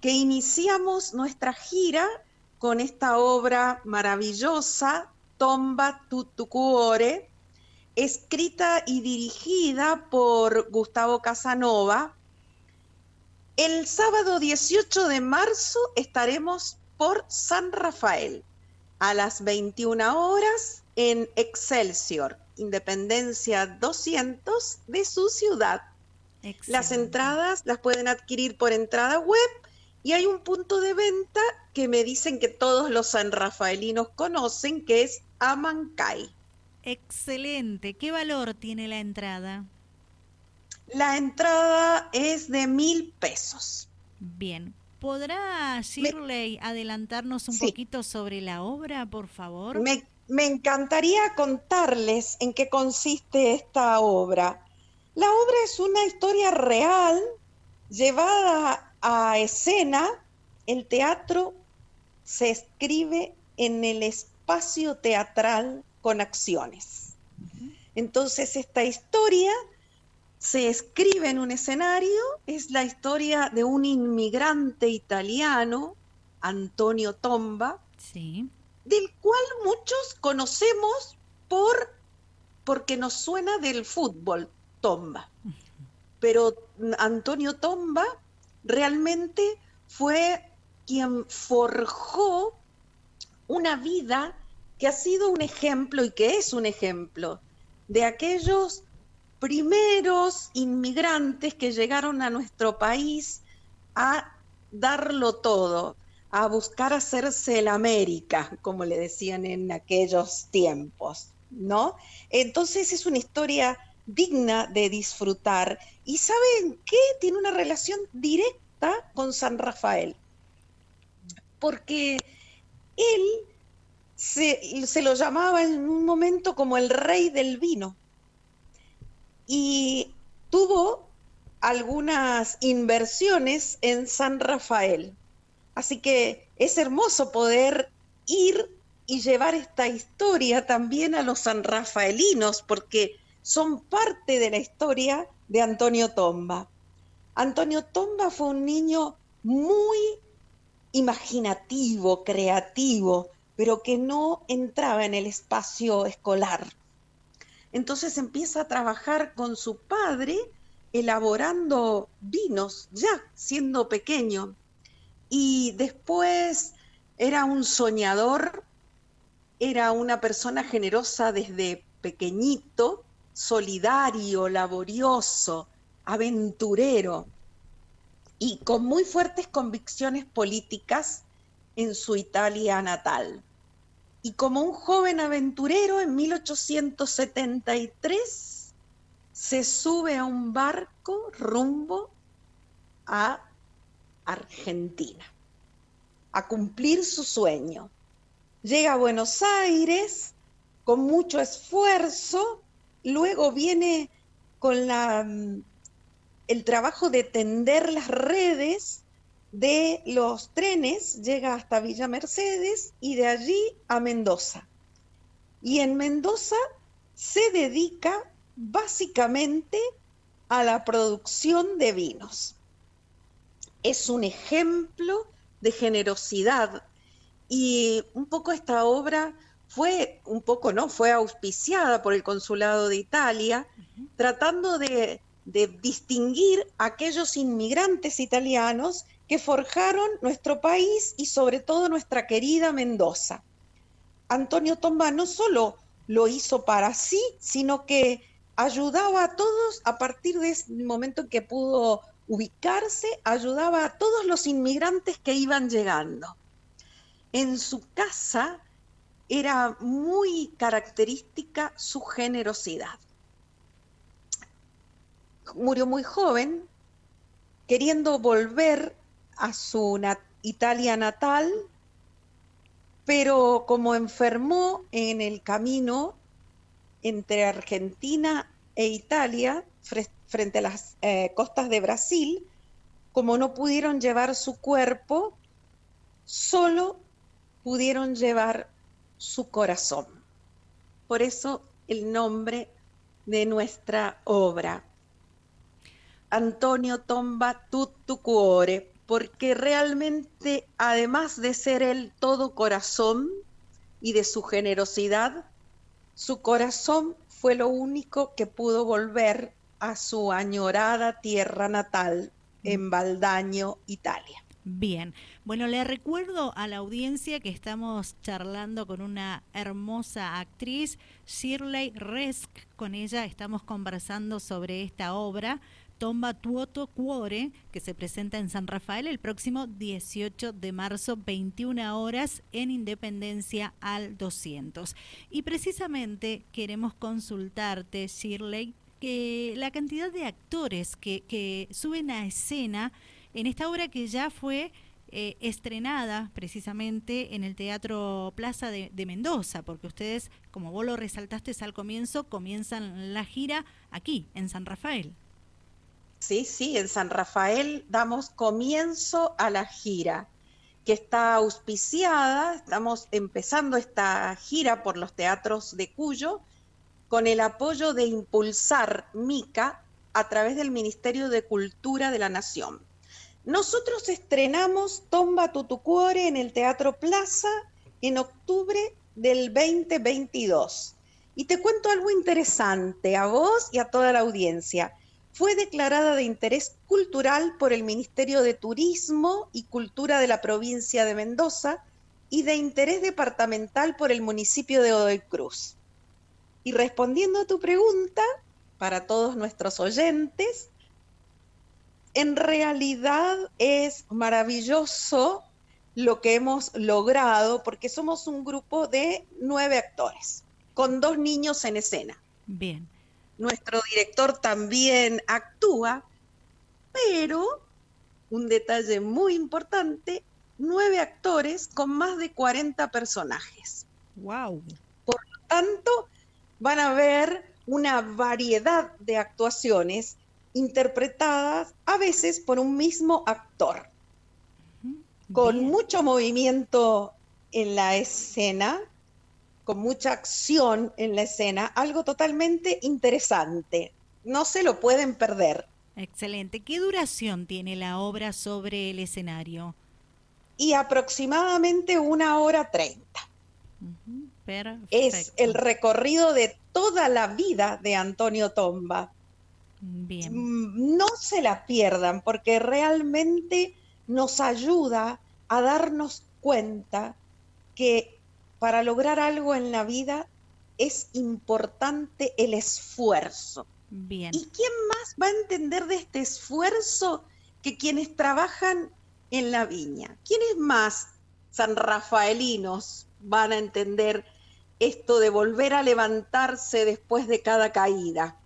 que iniciamos nuestra gira con esta obra maravillosa, Tomba Tutucuore, escrita y dirigida por Gustavo Casanova. El sábado 18 de marzo estaremos por San Rafael a las 21 horas en Excelsior, Independencia 200 de su ciudad. Las entradas las pueden adquirir por entrada web y hay un punto de venta que me dicen que todos los sanrafaelinos conocen, que es Amancay. Excelente. ¿Qué valor tiene la entrada? La entrada es de mil pesos. Bien. ¿Podrá Shirley adelantarnos un poquito sobre la obra, por favor? Me, me encantaría contarles en qué consiste esta obra. La obra es una historia real llevada a escena. El teatro se escribe en el espacio teatral con acciones. Entonces esta historia se escribe en un escenario, es la historia de un inmigrante italiano, Antonio Tomba, del cual muchos conocemos por porque nos suena del fútbol, Tomba. Pero Antonio Tomba realmente fue quien forjó una vida que ha sido un ejemplo y que es un ejemplo de aquellos primeros inmigrantes que llegaron a nuestro país a darlo todo, a buscar hacerse el América, como le decían en aquellos tiempos, ¿no? Entonces es una historia digna de disfrutar y ¿saben qué? Tiene una relación directa con San Rafael, porque él se, se lo llamaba en un momento como el rey del vino y tuvo algunas inversiones en San Rafael. Así que es hermoso poder ir y llevar esta historia también a los sanrafaelinos, porque son parte de la historia de Antonio Tomba. Antonio Tomba fue un niño muy imaginativo, creativo, pero que no entraba en el espacio escolar. Entonces empieza a trabajar con su padre elaborando vinos, ya siendo pequeño. Y después era un soñador, era una persona generosa desde pequeñito, solidario, laborioso, aventurero y con muy fuertes convicciones políticas en su Italia natal y como un joven aventurero en 1873 se sube a un barco rumbo a Argentina, a cumplir su sueño. Llega a Buenos Aires con mucho esfuerzo, luego viene con la, mm, el trabajo de tender las redes de los trenes llega hasta Villa Mercedes y de allí a Mendoza. Y en Mendoza se dedica básicamente a la producción de vinos. Es un ejemplo de generosidad y un poco esta obra fue, un poco no, fue auspiciada por el Consulado de Italia, tratando de, de distinguir a aquellos inmigrantes italianos que forjaron nuestro país y sobre todo nuestra querida Mendoza. Antonio Tomba no solo lo hizo para sí, sino que ayudaba a todos a partir de ese momento en que pudo ubicarse, ayudaba a todos los inmigrantes que iban llegando. En su casa era muy característica su generosidad. Murió muy joven, queriendo volver a su Italia natal, pero como enfermó en el camino entre Argentina e Italia, frente a las eh, costas de Brasil, como no pudieron llevar su cuerpo, solo pudieron llevar su corazón. Por eso el nombre de nuestra obra. Antonio Tomba Tutto Cuore, porque realmente, además de ser él todo corazón y de su generosidad, su corazón fue lo único que pudo volver a su añorada tierra natal en Valdaño, Italia. Bien, bueno, le recuerdo a la audiencia que estamos charlando con una hermosa actriz, Shirley Resk. Con ella estamos conversando sobre esta obra, Tomba Tuoto Cuore, que se presenta en San Rafael el próximo 18 de marzo, 21 horas, en Independencia al 200. Y precisamente queremos consultarte, Shirley, que la cantidad de actores que, que suben a escena en esta obra que ya fue eh, estrenada precisamente en el Teatro Plaza de, Mendoza, porque ustedes, como vos lo resaltaste al comienzo, comienzan la gira aquí, en San Rafael. Sí, sí, en San Rafael damos comienzo a la gira, que está auspiciada, estamos empezando esta gira por los teatros de Cuyo, con el apoyo de Impulsar Mica a través del Ministerio de Cultura de la Nación. Nosotros estrenamos Tomba Tutucuore en el Teatro Plaza en octubre del 2022. Y te cuento algo interesante a vos y a toda la audiencia. Fue declarada de interés cultural por el Ministerio de Turismo y Cultura de la provincia de Mendoza y de interés departamental por el municipio de Odoy Cruz. Y respondiendo a tu pregunta, para todos nuestros oyentes, en realidad es maravilloso lo que hemos logrado porque somos un grupo de nueve actores con dos niños en escena. Bien. Nuestro director también actúa, pero un detalle muy importante, nueve actores con más de 40 personajes. Wow. Por lo tanto, van a ver una variedad de actuaciones interpretadas a veces por un mismo actor, con mucho movimiento en la escena, con mucha acción en la escena, algo totalmente interesante. No se lo pueden perder. Excelente. ¿Qué duración tiene la obra sobre el escenario? Y aproximadamente una hora treinta. Es el recorrido de toda la vida de Antonio Tomba. Bien. Mm, no se la pierdan porque realmente nos ayuda a darnos cuenta que para lograr algo en la vida es importante el esfuerzo. Bien. ¿Y quién más va a entender de este esfuerzo que quienes trabajan en la viña? ¿Quiénes más san rafaelinos van a entender esto de volver a levantarse después de cada caída?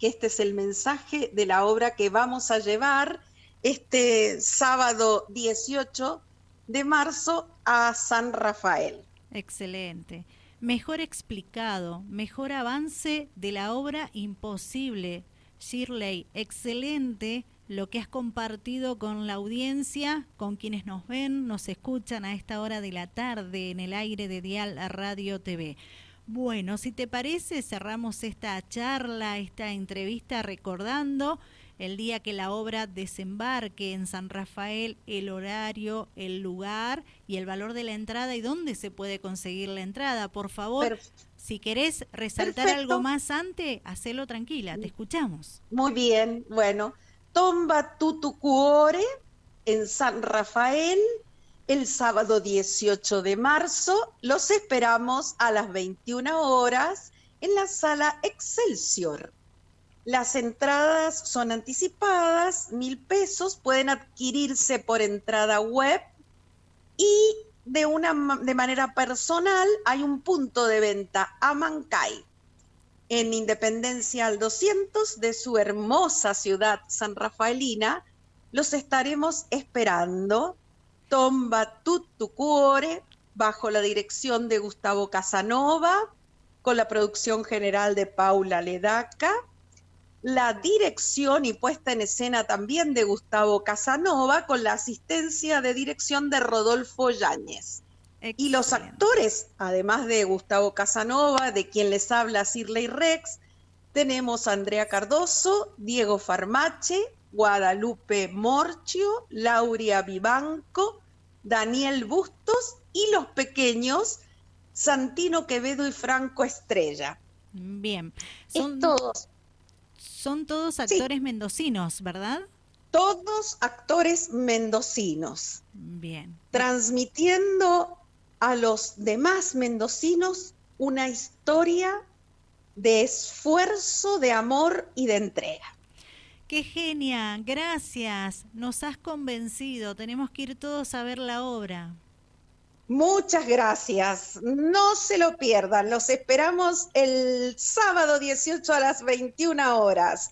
Que este es el mensaje de la obra que vamos a llevar este sábado 18 de marzo a San Rafael. Excelente. Mejor explicado, mejor avance de la obra imposible. Shirley, excelente lo que has compartido con la audiencia, con quienes nos ven, nos escuchan a esta hora de la tarde en el aire de Dial Radio TV. Bueno, si te parece, cerramos esta charla, esta entrevista recordando el día que la obra desembarque en San Rafael, el horario, el lugar y el valor de la entrada y dónde se puede conseguir la entrada. Por favor, si querés resaltar algo más antes, hacelo tranquila, te escuchamos. Muy bien, bueno, Tomba Tutucuore en San Rafael, el sábado 18 de marzo. Los esperamos a las 21 horas en la sala Excelsior. Las entradas son anticipadas, mil pesos, pueden adquirirse por entrada web y de, una, de manera personal hay un punto de venta a Mancay en Independencia al 200 de su hermosa ciudad san rafaelina. Los estaremos esperando Tomba Tutucuore, bajo la dirección de Gustavo Casanova, con la producción general de Paula Ledaca, la dirección y puesta en escena también de Gustavo Casanova, con la asistencia de dirección de Rodolfo Yáñez. Y los actores, además de Gustavo Casanova, de quien les habla Cirley Rex, tenemos a Andrea Cardoso, Diego Farmache, Guadalupe Morchio, Lauria Vivanco, Daniel Bustos y los pequeños Santino Quevedo y Franco Estrella. Bien. Son todos. Son todos actores mendocinos, ¿verdad? Todos actores mendocinos. Bien. Transmitiendo a los demás mendocinos una historia de esfuerzo, de amor y de entrega. Qué genia, gracias. Nos has convencido. Tenemos que ir todos a ver la obra. Muchas gracias. No se lo pierdan. Los esperamos el sábado 18 a las 21 horas.